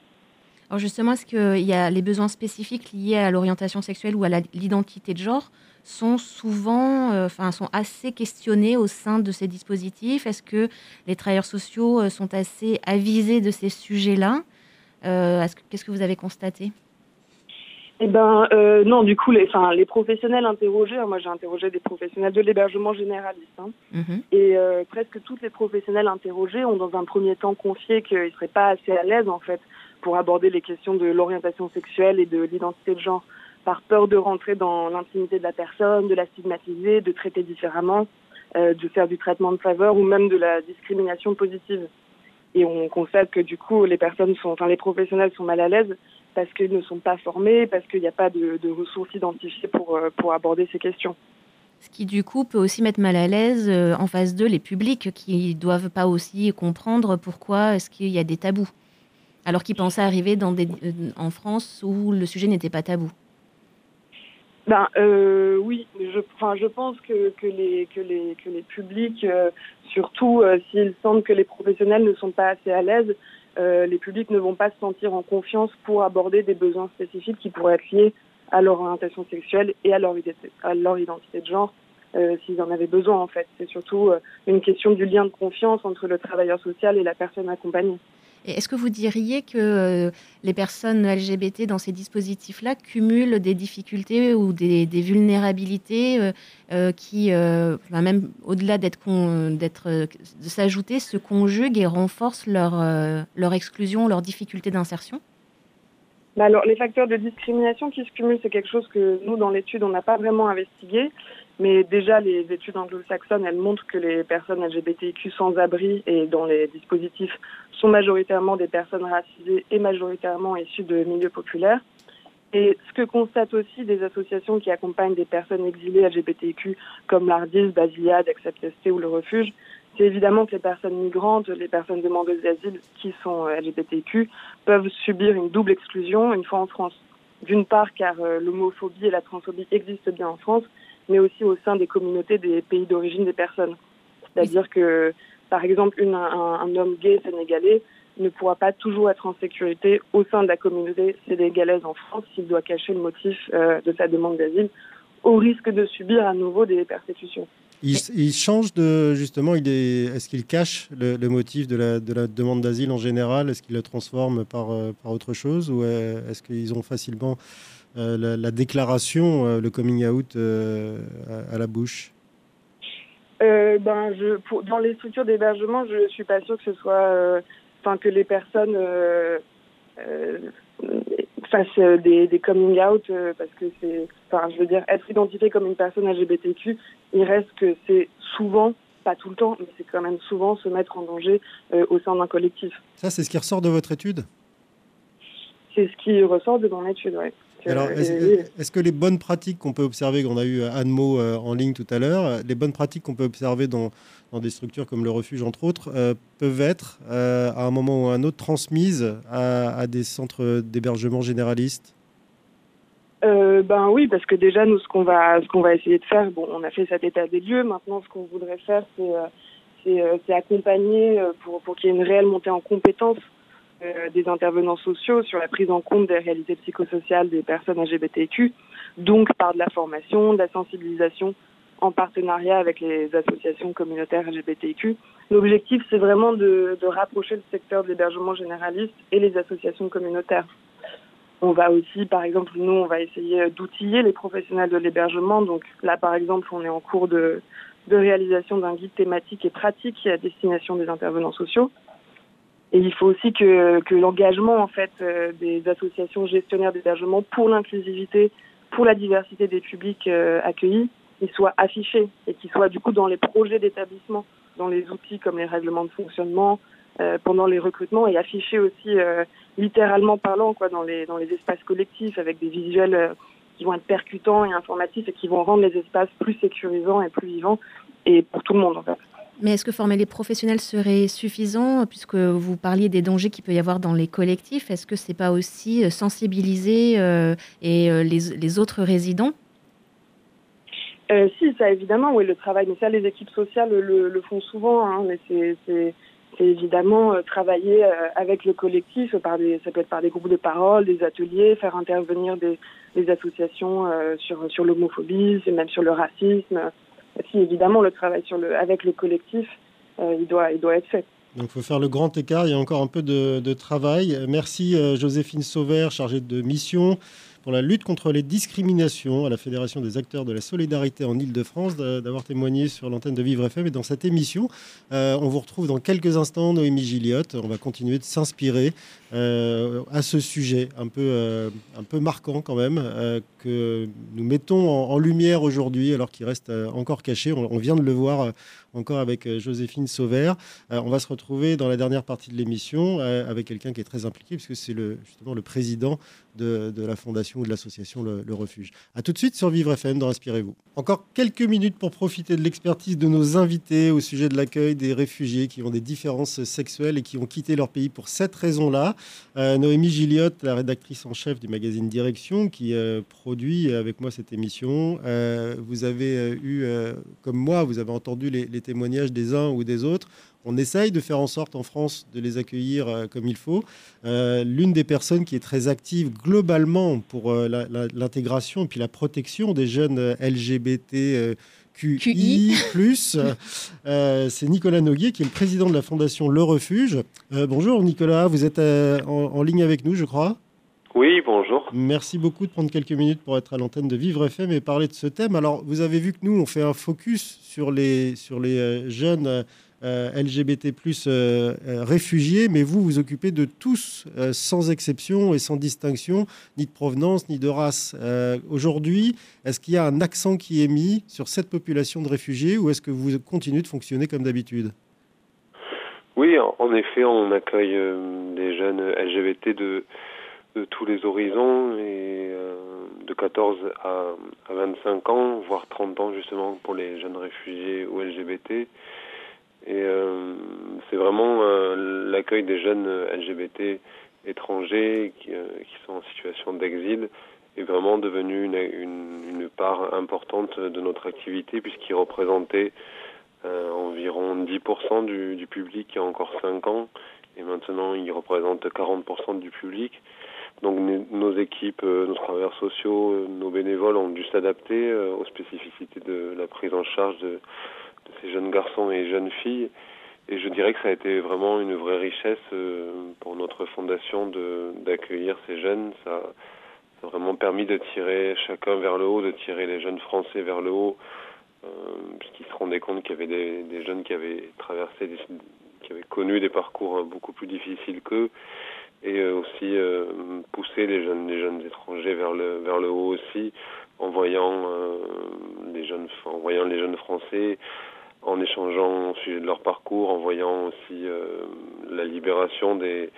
Alors justement, est-ce qu'il y a les besoins spécifiques liés à l'orientation sexuelle ou à l'identité de genre sont souvent, euh, enfin, sont assez questionnés au sein de ces dispositifs? Est-ce que les travailleurs sociaux euh, sont assez avisés de ces sujets-là? Euh, Qu'est-ce que vous avez constaté? Eh ben non, du coup, les, enfin, les professionnels interrogés, hein, moi j'ai interrogé des professionnels de l'hébergement généraliste, hein, mhm. et presque toutes les professionnels interrogés ont dans un premier temps confié qu'ils ne seraient pas assez à l'aise en fait pour aborder les questions de l'orientation sexuelle et de l'identité de genre par peur de rentrer dans l'intimité de la personne, de la stigmatiser, de traiter différemment, euh, de faire du traitement de faveur ou même de la discrimination positive. Et on constate que du coup, les personnes sont, enfin les professionnels sont mal à l'aise parce qu'ils ne sont pas formés, parce qu'il n'y a pas de, ressources identifiées pour, euh, pour aborder ces questions. Ce qui du coup peut aussi mettre mal à l'aise euh, en face d'eux les publics qui doivent pas aussi comprendre pourquoi est-ce qu'il y a des tabous alors qu'ils pensaient arriver dans des, euh, en France où le sujet n'était pas tabou ben, euh, oui, je, enfin, je pense que, que, les, que, les, que les publics, euh, surtout s'ils sentent que les professionnels ne sont pas assez à l'aise, les publics ne vont pas se sentir en confiance pour aborder des besoins spécifiques qui pourraient être liés à leur orientation sexuelle et à leur, à leur identité de genre, s'ils en avaient besoin en fait. C'est surtout une question du lien de confiance entre le travailleur social et la personne accompagnée. Est-ce que vous diriez que euh, les personnes LGBT dans ces dispositifs-là cumulent des difficultés ou des, vulnérabilités euh, euh, qui, même au-delà d'être, de s'ajouter, se conjuguent et renforcent leur, leur exclusion, leur difficulté d'insertion? Bah alors, les facteurs de discrimination qui se cumulent, c'est quelque chose que nous, dans l'étude, on n'a pas vraiment investigué. Mais déjà, les études anglo-saxonnes, elles montrent que les personnes LGBTIQ sans abri et dans les dispositifs sont majoritairement des personnes racisées et majoritairement issues de milieux populaires. Et ce que constatent aussi des associations qui accompagnent des personnes exilées LGBTIQ comme l'ARDIS, Basiliade, Accept ST ou le Refuge, c'est évidemment que les personnes migrantes, les personnes demandeuses d'asile qui sont euh, LGBTQ peuvent subir une double exclusion une fois en France. D'une part car euh, l'homophobie et la transphobie existent bien en France, mais aussi au sein des communautés des pays d'origine des personnes. C'est-à-dire que, par exemple, un, homme gay sénégalais ne pourra pas toujours être en sécurité au sein de la communauté sénégalaise en France s'il doit cacher le motif euh, de sa demande d'asile, au risque de subir à nouveau des persécutions. Il, change de justement, il est, est-ce qu'il cache le, motif de la, de la demande d'asile en général? Est-ce qu'il le transforme par, euh, par autre chose? Ou est-ce qu'ils ont facilement euh, la, déclaration, euh, le coming out à, la bouche? Ben, je, dans les structures d'hébergement, je suis pas sûre que ce soit, enfin que les personnes fassent des, des, coming out parce que c'est, enfin, je veux dire, être identifié comme une personne LGBTQ, il reste que c'est souvent, pas tout le temps, mais c'est quand même souvent se mettre en danger au sein d'un collectif. Ça, c'est ce qui ressort de votre étude? C'est ce qui ressort de mon étude, oui. Alors, est-ce que les bonnes pratiques qu'on peut observer, qu'on a eu Anne Mo en ligne tout à l'heure, les bonnes pratiques qu'on peut observer dans, dans, des structures comme le refuge, entre autres, peuvent être, à un moment ou à un autre, transmises à, à des centres d'hébergement généralistes? Euh, ben oui, parce que déjà nous ce qu'on va ce qu'on va essayer de faire, bon, on a fait cet état des lieux. Maintenant, ce qu'on voudrait faire, c'est euh, euh, c'est accompagner pour pour qu'il y ait une réelle montée en compétences des intervenants sociaux sur la prise en compte des réalités psychosociales des personnes LGBTQ, donc par de la formation, de la sensibilisation en partenariat avec les associations communautaires LGBTQ. L'objectif, c'est vraiment de, de rapprocher le secteur de l'hébergement généraliste et les associations communautaires. On va aussi, par exemple, nous, on va essayer d'outiller les professionnels de l'hébergement. Donc là, par exemple, on est en cours de, réalisation d'un guide thématique et pratique à destination des intervenants sociaux. Et il faut aussi que, l'engagement en fait euh, des associations gestionnaires d'hébergement pour l'inclusivité, pour la diversité des publics euh, accueillis, il soit affiché et qu'il soit du coup dans les projets d'établissement, dans les outils comme les règlements de fonctionnement, euh, pendant les recrutements et affiché aussi littéralement parlant, quoi, dans les, dans les espaces collectifs avec des visuels qui vont être percutants et informatifs et qui vont rendre les espaces plus sécurisants et plus vivants et pour tout le monde en fait. Mais est-ce que former les professionnels serait suffisant puisque vous parliez des dangers qu'il peut y avoir dans les collectifs? Est-ce que c'est pas aussi euh, sensibiliser euh, et les, les, autres résidents? Euh, Si, ça évidemment, oui, le travail. Mais ça, les équipes sociales le, font souvent. Hein, mais c'est évidemment euh, travailler euh, avec le collectif, par des, ça peut être par des groupes de parole, des ateliers, faire intervenir des, des associations euh, sur, sur l'homophobie, même sur le racisme. Si évidemment le travail sur le, avec le collectif, il, doit, il doit être fait. Donc il faut faire le grand écart, il y a encore un peu de, de travail. Merci Joséphine Sauvert, chargée de mission pour la lutte contre les discriminations à la Fédération des acteurs de la solidarité en Ile-de-France d'avoir témoigné sur l'antenne de Vivre FM et dans cette émission. Euh, on vous retrouve dans quelques instants, Noémie Gilliotte. On va continuer de s'inspirer euh, à ce sujet un peu, euh, un peu marquant quand même, que nous mettons en, lumière aujourd'hui alors qu'il reste encore caché. On, vient de le voir encore avec Joséphine Sauvert. on va se retrouver dans la dernière partie de l'émission avec quelqu'un qui est très impliqué puisque c'est justement le président de, la fondation ou de l'association le, Refuge. A tout de suite sur Vivre FM dans Inspirez-vous. Encore quelques minutes pour profiter de l'expertise de nos invités au sujet de l'accueil des réfugiés qui ont des différences sexuelles et qui ont quitté leur pays pour cette raison-là. Euh, Noémie Gilliotte, la rédactrice en chef du magazine Direction, qui euh, produit avec moi cette émission. Euh, vous avez eu, comme moi, vous avez entendu les témoignages des uns ou des autres on essaye de faire en sorte en France de les accueillir euh, comme il faut. Euh, l'une des personnes qui est très active globalement pour euh, l'intégration et puis la protection des jeunes LGBT. QI, c'est Nicolas Noguier qui est le président de la fondation Le Refuge. bonjour Nicolas, vous êtes en, ligne avec nous, je crois. Oui, bonjour. Merci beaucoup de prendre quelques minutes pour être à l'antenne de Vivre FM et parler de ce thème. Alors, vous avez vu que nous, on fait un focus sur les, sur les jeunes euh, LGBT euh, euh, réfugiés, mais vous vous occupez de tous sans exception et sans distinction, ni de provenance, ni de race. Aujourd'hui, est-ce qu'il y a un accent qui est mis sur cette population de réfugiés ou est-ce que vous continuez de fonctionner comme d'habitude? Oui, en effet, on accueille des jeunes LGBT de, tous les horizons et de 14 à, à 25 ans, voire 30 ans justement pour les jeunes réfugiés ou LGBT. Et euh, c'est vraiment euh, l'accueil des jeunes LGBT étrangers qui, euh, qui sont en situation d'exil est vraiment devenu une, une, une, part importante de notre activité puisqu'il représentait euh, environ 10% du, du, public il y a encore 5 ans et maintenant il représente 40% du public. Donc nos équipes, nos travailleurs sociaux, nos bénévoles ont dû s'adapter aux spécificités de la prise en charge de ces jeunes garçons et jeunes filles. Et je dirais que ça a été vraiment une vraie richesse euh, pour notre fondation d'accueillir ces jeunes. Ça, a vraiment permis de tirer chacun vers le haut, de tirer les jeunes Français vers le haut, euh, puisqu'ils se rendaient compte qu'il y avait des, jeunes qui avaient traversé, qui avaient connu des parcours beaucoup plus difficiles qu'eux, et euh, aussi pousser les jeunes, les jeunes étrangers vers le, vers le haut aussi, en voyant les jeunes, en voyant les jeunes Français en échangeant au sujet de leur parcours, en voyant aussi euh, la libération de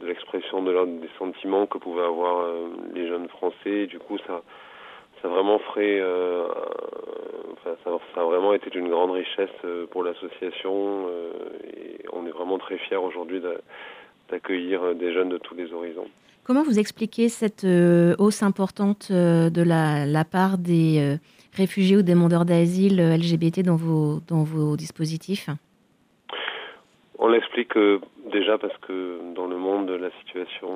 l'expression de leur, des sentiments que pouvaient avoir euh, les jeunes Français. Du coup, ça, ça vraiment ferait, euh, ça, a vraiment été d'une grande richesse pour l'association. On est vraiment très fiers aujourd'hui d'accueillir des jeunes de tous les horizons. Comment vous expliquez cette hausse importante de la, part des réfugiés ou demandeurs d'asile LGBT dans vos, dans vos dispositifs On l'explique déjà parce que dans le monde, la situation,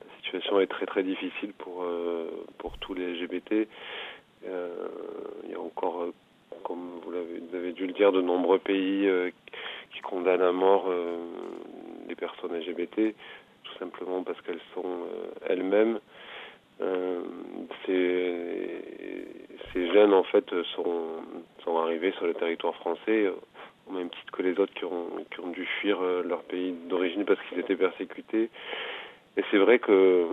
la situation est très très difficile pour, tous les LGBT. il y a encore, comme vous, vous avez dû le dire, de nombreux pays qui condamnent à mort les personnes LGBT tout simplement parce qu'elles sont euh, elles-mêmes. Euh, ces, ces, jeunes en fait sont, sont arrivés sur le territoire français au même titre que les autres qui ont, qui ont dû fuir leur pays d'origine parce qu'ils étaient persécutés. Et c'est vrai que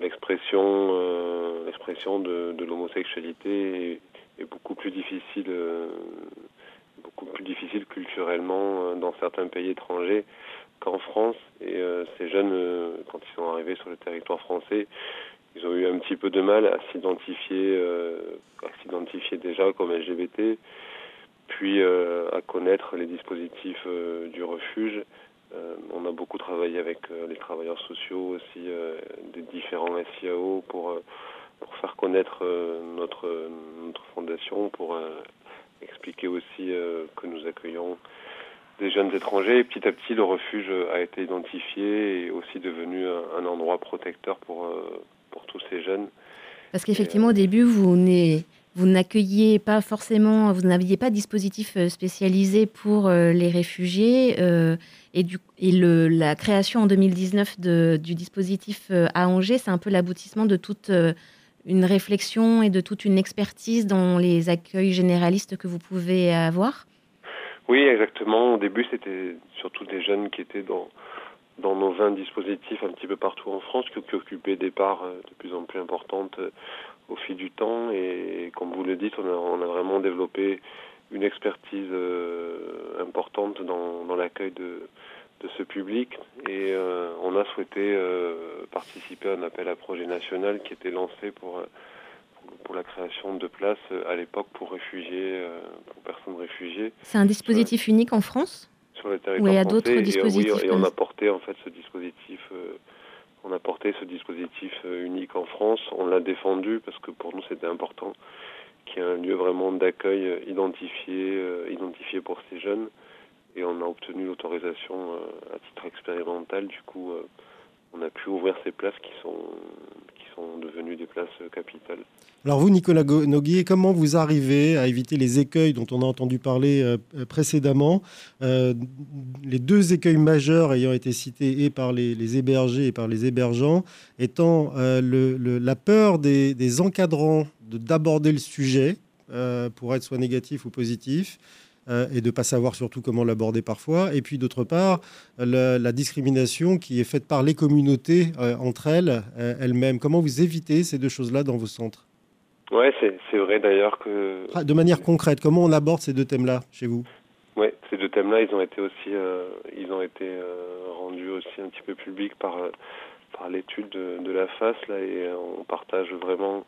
l'expression euh, l'expression de, de l'homosexualité est, beaucoup plus difficile euh, beaucoup plus difficile culturellement dans certains pays étrangers qu'en France. Et euh, ces jeunes, euh, quand ils sont arrivés sur le territoire français, ils ont eu un petit peu de mal à s'identifier, euh, à s'identifier déjà comme LGBT, puis à connaître les dispositifs du refuge. on a beaucoup travaillé avec les travailleurs sociaux aussi des différents SIAO pour pour faire connaître notre notre fondation, pour expliquer aussi que nous accueillons des jeunes étrangers. Et petit à petit, le refuge a été identifié et aussi devenu un, endroit protecteur pour, euh, pour tous ces jeunes. Parce qu'effectivement, au début, vous n'accueilliez pas forcément, vous n'aviez pas de dispositif euh, spécialisé pour euh, les réfugiés. Euh, et, du, et le, la création en 2019 de, du dispositif à Angers, c'est un peu l'aboutissement de toute une réflexion et de toute une expertise dans les accueils généralistes que vous pouvez avoir? Oui, exactement. Au début, c'était surtout des jeunes qui étaient dans dans nos 20 dispositifs un petit peu partout en France, qui, qui occupaient des parts euh, de plus en plus importantes euh, au fil du temps. Et comme vous le dites, on a, on a vraiment développé une expertise euh, importante dans, dans l'accueil de, de ce public. Et euh, on a souhaité euh, participer à un appel à projet national qui était lancé pour pour la création de places à l'époque pour réfugiés, pour personnes réfugiées. C'est un dispositif unique en France? Sur le territoire Oui, il y a d'autres dispositifs. Et, oui, et on a porté en fait ce dispositif. Euh, on a porté ce dispositif unique en France. On l'a défendu parce que pour nous c'était important qu'il y ait un lieu vraiment d'accueil identifié, identifié pour ces jeunes. Et on a obtenu l'autorisation à titre expérimental. Du coup, on a pu ouvrir ces places qui sont sont devenues des places capitales. Alors vous, Nicolas Noguier, comment vous arrivez à éviter les écueils dont on a entendu parler euh, précédemment euh, Les deux écueils majeurs ayant été cités et par les, hébergés et par les hébergeants, étant euh, la peur des, des encadrants d'aborder le sujet euh, pour être soit négatif ou positif, euh, et de ne pas savoir surtout comment l'aborder parfois. Et puis d'autre part, la, la, discrimination qui est faite par les communautés euh, entre elles, euh, elles-mêmes. Comment vous évitez ces deux choses-là dans vos centres? Oui, c'est vrai d'ailleurs que... Ah, de manière concrète, comment on aborde ces deux thèmes-là chez vous? Oui, ces deux thèmes-là, ils ont été aussi, ils ont été rendus aussi un petit peu publics par, par l'étude de, de, la FAS, là, et on partage vraiment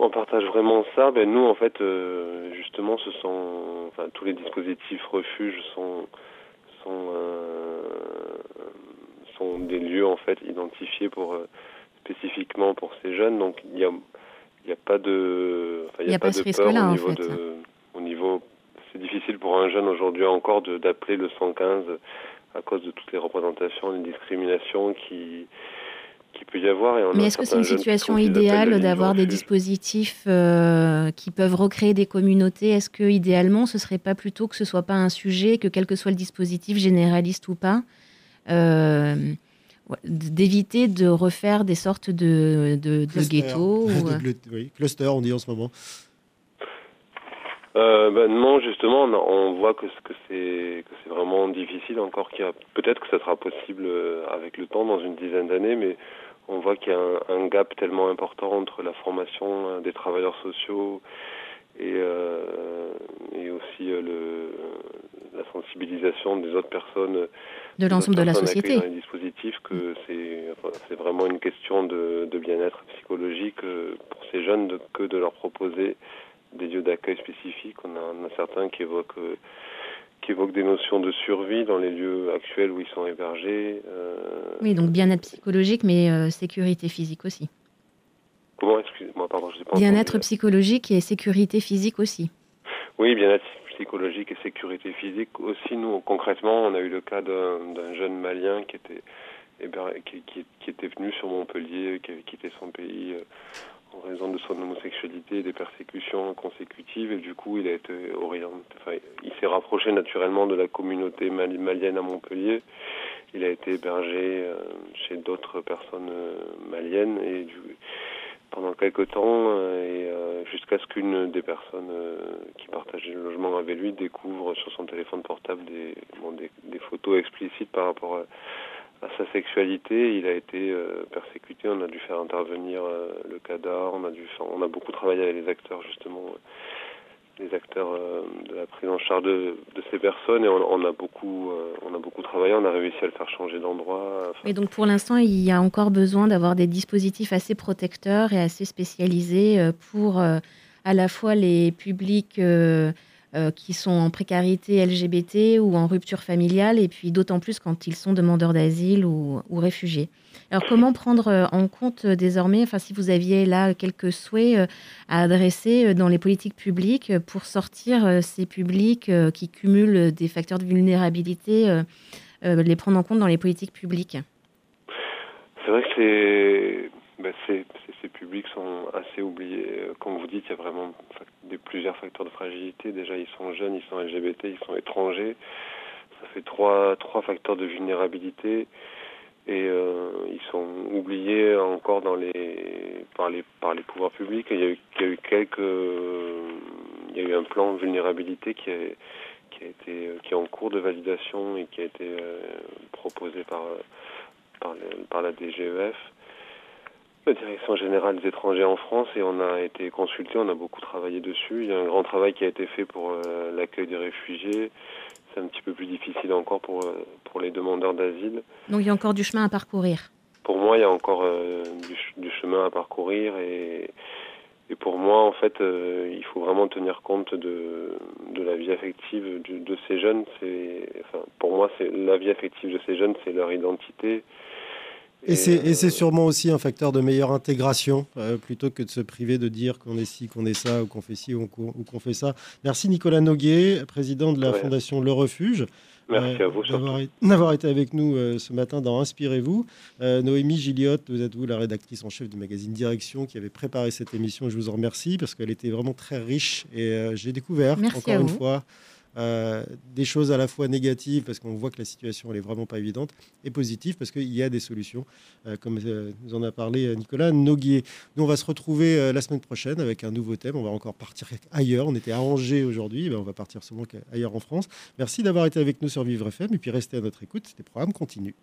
on partage vraiment ça. Ben nous, en fait, euh, justement, ce sont, enfin, tous les dispositifs refuges sont sont euh, sont des lieux en fait identifiés pour euh, spécifiquement pour ces jeunes. Donc il y a il y a pas de il n'y a, a, pas, de peur au niveau de au niveau c'est difficile pour un jeune aujourd'hui encore d'appeler le 115 à cause de toutes les représentations, les discriminations qui qu'il peut y avoir. Et Mais est-ce que c'est une situation idéale d'avoir des dispositifs euh, qui peuvent recréer des communautés? Est-ce que idéalement, ce serait pas plutôt que ce soit pas un sujet, que quel que soit le dispositif, généraliste ou pas, euh, d'éviter de refaire des sortes de, de, de ghettos ou... de, Oui, cluster, on dit en ce moment. Euh, ben non, justement, on voit que, que c'est que c'est vraiment difficile encore. Qu'il y a peut-être que ça sera possible euh, avec le temps, dans une dizaine d'années, mais on voit qu'il y a un, un, gap tellement important entre la formation euh, des travailleurs sociaux et euh, et aussi euh, le la sensibilisation des autres personnes de l'ensemble de la société. Dans les dispositifs que c'est c'est vraiment une question de, de bien-être psychologique pour ces jeunes de, que de leur proposer des lieux d'accueil spécifiques. On a, on a, certains qui évoquent qui évoquent des notions de survie dans les lieux actuels où ils sont hébergés. Euh... Oui, donc bien-être psychologique, mais euh, sécurité physique aussi. Comment Excusez-moi, pardon, je sais pas. Bien-être psychologique et sécurité physique aussi. Oui, bien-être psychologique et sécurité physique aussi. Nous, concrètement, on a eu le cas d'un jeune Malien qui était qui, qui, qui, était venu sur Montpellier, qui avait quitté son pays euh, en raison de son homosexualité et des persécutions consécutives et du coup il a été orienté, enfin, il s'est rapproché naturellement de la communauté malienne à Montpellier. Il a été hébergé euh, chez d'autres personnes euh, maliennes et du, pendant quelques temps euh, jusqu'à ce qu'une des personnes qui partageait le logement avec lui découvre sur son téléphone portable des, bon, des photos explicites par rapport à à sa sexualité, il a été euh, persécuté. On a dû faire intervenir euh, le CADA. On a dû, on a beaucoup travaillé avec les acteurs justement, euh, les acteurs de la prise en charge de, ces personnes, et on, a beaucoup, on a beaucoup travaillé. On a réussi à le faire changer d'endroit. Et donc pour l'instant, il y a encore besoin d'avoir des dispositifs assez protecteurs et assez spécialisés pour à la fois les publics euh, qui sont en précarité LGBT ou en rupture familiale, et puis d'autant plus quand ils sont demandeurs d'asile ou, ou, réfugiés. Alors comment prendre euh, en compte euh, désormais, enfin si vous aviez là quelques souhaits à adresser dans les politiques publiques pour sortir ces publics qui cumulent des facteurs de vulnérabilité, les prendre en compte dans les politiques publiques? C'est vrai que c'est ben, ces, publics sont assez oubliés. Comme vous dites, il y a vraiment des, plusieurs facteurs de fragilité. Déjà, ils sont jeunes, ils sont LGBT, ils sont étrangers. Ça fait trois, trois facteurs de vulnérabilité. Et euh, ils sont oubliés encore dans les, par, les, par les pouvoirs publics. Il y a eu, quelques. Il y a eu un plan de vulnérabilité qui, a, qui, a été, qui est en cours de validation et qui a été euh, proposé par, par, par la DGEF la Direction générale des étrangers en France et on a été consulté, on a beaucoup travaillé dessus. Il y a un grand travail qui a été fait pour euh, l'accueil des réfugiés. C'est un petit peu plus difficile encore pour, euh, pour les demandeurs d'asile. Donc il y a encore du chemin à parcourir Pour moi, il y a encore euh, du, du, chemin à parcourir et, et pour moi, en fait, il faut vraiment tenir compte de, de la vie affective de, de ces jeunes. Enfin, pour moi, la vie affective de ces jeunes, c'est leur identité. Et, et c'est sûrement aussi un facteur de meilleure intégration, euh, plutôt que de se priver de dire qu'on est ci, qu'on est ça, ou qu'on fait ci, ou qu'on fait ça. Merci Nicolas Noguet, président de la ouais. Fondation Le Refuge. Merci euh, à vous d'avoir été avec nous euh, ce matin dans Inspirez-vous. Euh, Noémie Gilliotte, vous êtes vous la rédactrice en chef du magazine Direction qui avait préparé cette émission. Je vous en remercie parce qu'elle était vraiment très riche et j'ai découvert Merci encore une fois euh, des choses à la fois négatives parce qu'on voit que la situation elle est vraiment pas évidente et positives parce qu'il y a des solutions euh, comme euh, nous en a parlé Nicolas Noguier. Nous on va se retrouver la semaine prochaine avec un nouveau thème. On va encore partir ailleurs. On était à Angers aujourd'hui, ben, on va partir seulement ailleurs en France. Merci d'avoir été avec nous sur Vivre FM et puis restez à notre écoute. Les programmes continuent.